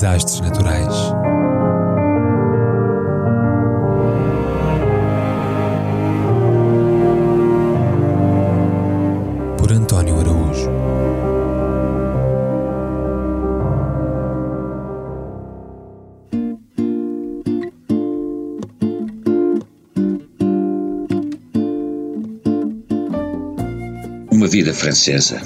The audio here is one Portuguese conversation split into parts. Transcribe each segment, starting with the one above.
Desastres naturais. Por António Araújo. Uma vida francesa,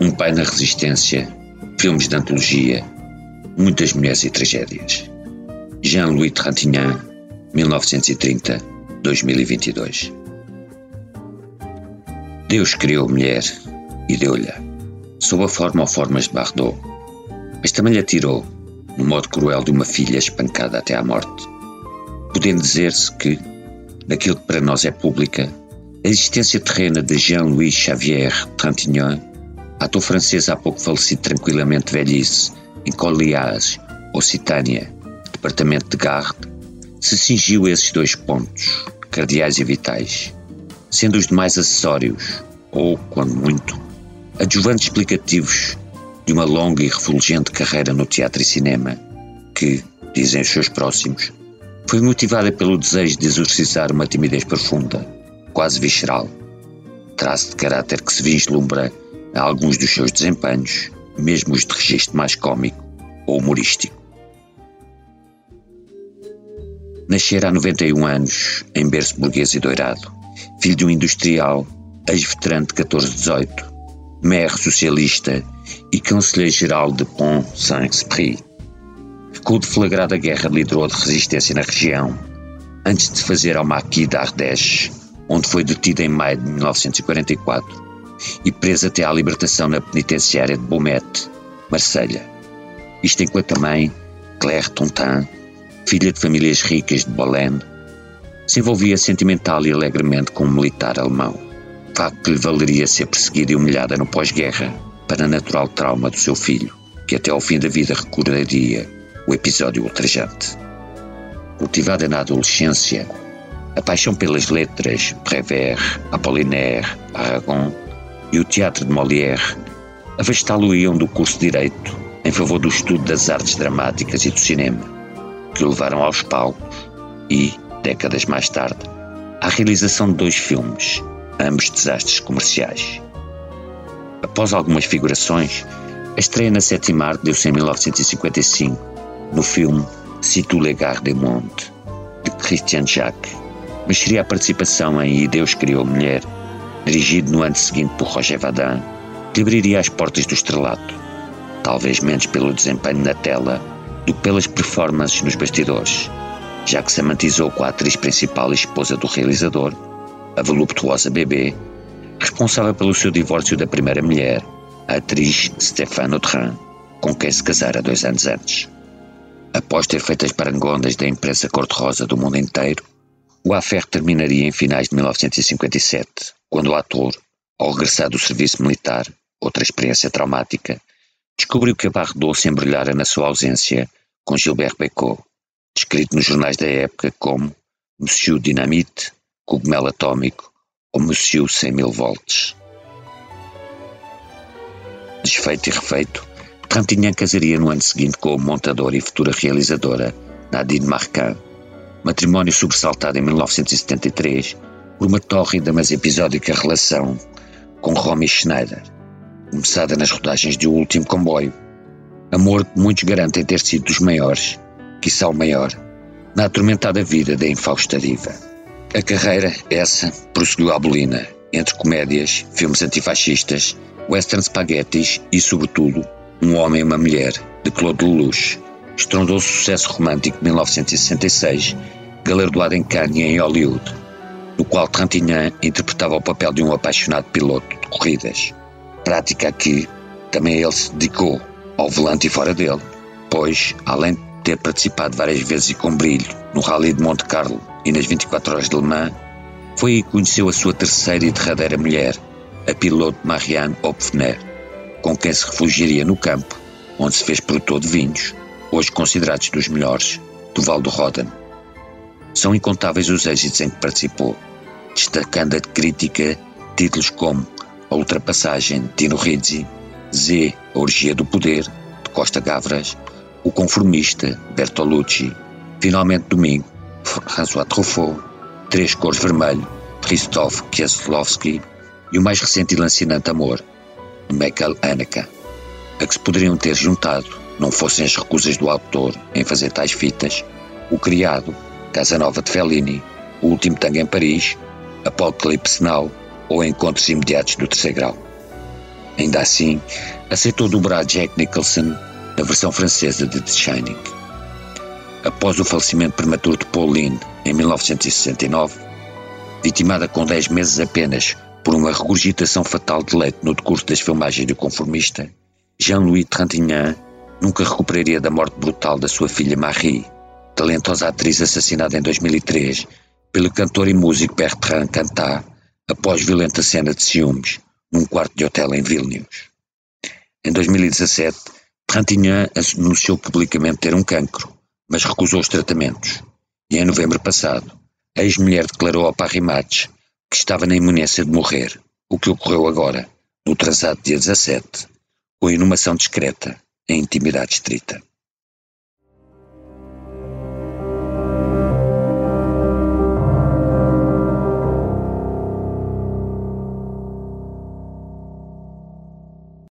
um pai na resistência, filmes de antologia, muitas mulheres e tragédias. Jean-Louis Trintignant, 1930-2022. Deus criou mulher e deu-lhe, sob a forma ou formas de Bardot, mas também lhe atirou, no modo cruel de uma filha espancada até à morte. Podendo dizer-se que, naquilo que para nós é pública, a existência terrena de Jean-Louis Xavier Trintignant, ator francês há pouco falecido tranquilamente velhice, em Colliage, Occitânia, departamento de Garde, se cingiu a esses dois pontos, cardeais e vitais, sendo os demais acessórios, ou, quando muito, adjuvantes explicativos de uma longa e refulgente carreira no teatro e cinema, que, dizem os seus próximos, foi motivada pelo desejo de exorcizar uma timidez profunda, quase visceral, traço de caráter que se vislumbra em alguns dos seus desempenhos, mesmo os de registro mais cômico ou humorístico. Nascera há 91 anos, em berço burguês e doirado, filho de um industrial, ex-veterano de 14-18, maire socialista e conselheiro-geral de Pont-Saint-Esprit. Com o deflagrada guerra liderou de resistência na região, antes de fazer ao Maquis d'Ardèche, onde foi detido em maio de 1944 e preso até à libertação na penitenciária de Beaumet, Marselha. Isto enquanto a mãe, Claire Tontin, filha de famílias ricas de Bolène, se envolvia sentimental e alegremente com um militar alemão, facto que lhe valeria ser perseguida e humilhada no pós-guerra para natural trauma do seu filho, que até ao fim da vida recordaria o episódio ultrajante. Cultivada na adolescência, a paixão pelas letras, Prévert, Apollinaire, Aragon e o teatro de Molière afastá-lo-iam do curso de Direito em favor do estudo das artes dramáticas e do cinema, que o levaram aos palcos e, décadas mais tarde, à realização de dois filmes, ambos desastres comerciais. Após algumas figurações, a estreia na sétima arte deu-se em 1955 no filme tu les gardes monde, de Christian Jacques, mas seria a participação em E Deus Criou Mulher, dirigido no ano seguinte por Roger Vadim, que abriria as portas do estrelato, talvez menos pelo desempenho na tela do que pelas performances nos bastidores, já que se amantizou com a atriz principal e esposa do realizador, a voluptuosa bebê, responsável pelo seu divórcio da primeira mulher, a atriz Stéphane Autrin, com quem se casara dois anos antes. Após ter feito as parangondas da imprensa cor-de-rosa do mundo inteiro, o affaire terminaria em finais de 1957, quando o ator, ao regressar do serviço militar, outra experiência traumática, descobriu que a Bardot se embrulhara na sua ausência com Gilbert Bécaud, descrito nos jornais da época como Monsieur Dynamite, cogumelo atómico ou Monsieur 100 mil volts. Desfeito e refeito, Trintignant casaria no ano seguinte com o montador e futura realizadora Nadine Marquand, matrimónio sobressaltado em 1973 por uma tórrida mas episódica relação com Romy Schneider, começada nas rodagens de O Último Comboio. Amor que muitos garantem ter sido dos maiores, quiçá o maior, na atormentada vida da infausta diva. A carreira, essa, prosseguiu à bolina, entre comédias, filmes antifascistas, western spaghettis e, sobretudo, Um Homem e uma Mulher, de Claude Lelouch, estrondoso sucesso romântico de 1966, galardoado em Cannes e em Hollywood, no qual Trintignant interpretava o papel de um apaixonado piloto de corridas, prática que também ele se dedicou, ao volante e fora dele, pois, além de ter participado várias vezes e com brilho no Rally de Monte Carlo e nas 24 horas de Le Mans, foi aí que conheceu a sua terceira e derradeira mulher, a piloto Marianne Opfner, com quem se refugiaria no campo, onde se fez produtor de vinhos, hoje considerados dos melhores, do Val do Roden. São incontáveis os êxitos em que participou, destacando a crítica títulos como A Ultrapassagem de Tino Rizzi, Z, A Orgia do Poder, de Costa Gavras, O Conformista, Bertolucci, Finalmente Domingo, François Truffaut, Três Cores Vermelho, Christoph Kieslowski e o mais recente e lancinante Amor, de Michael Haneke, a que se poderiam ter juntado, não fossem as recusas do autor em fazer tais fitas, o Criado, Casa Nova de Fellini, O Último Tango em Paris, Apocalipse Now ou Encontros Imediatos do Terceiro Grau. Ainda assim, aceitou dobrar Jack Nicholson na versão francesa de The Shining. Após o falecimento prematuro de Pauline em 1969, vitimada com 10 meses apenas por uma regurgitação fatal de leite no decurso das filmagens do Conformista, Jean-Louis Trintignant nunca recuperaria da morte brutal da sua filha Marie, talentosa atriz assassinada em 2003 pelo cantor e músico Bertrand Cantat após violenta cena de ciúmes num quarto de hotel em Vilnius. Em 2017, Trintignant anunciou publicamente ter um cancro, mas recusou os tratamentos. E em novembro passado, a ex-mulher declarou ao Paris Match que estava na iminência de morrer, o que ocorreu agora, no transato dia 17, com inumação discreta, em intimidade estrita.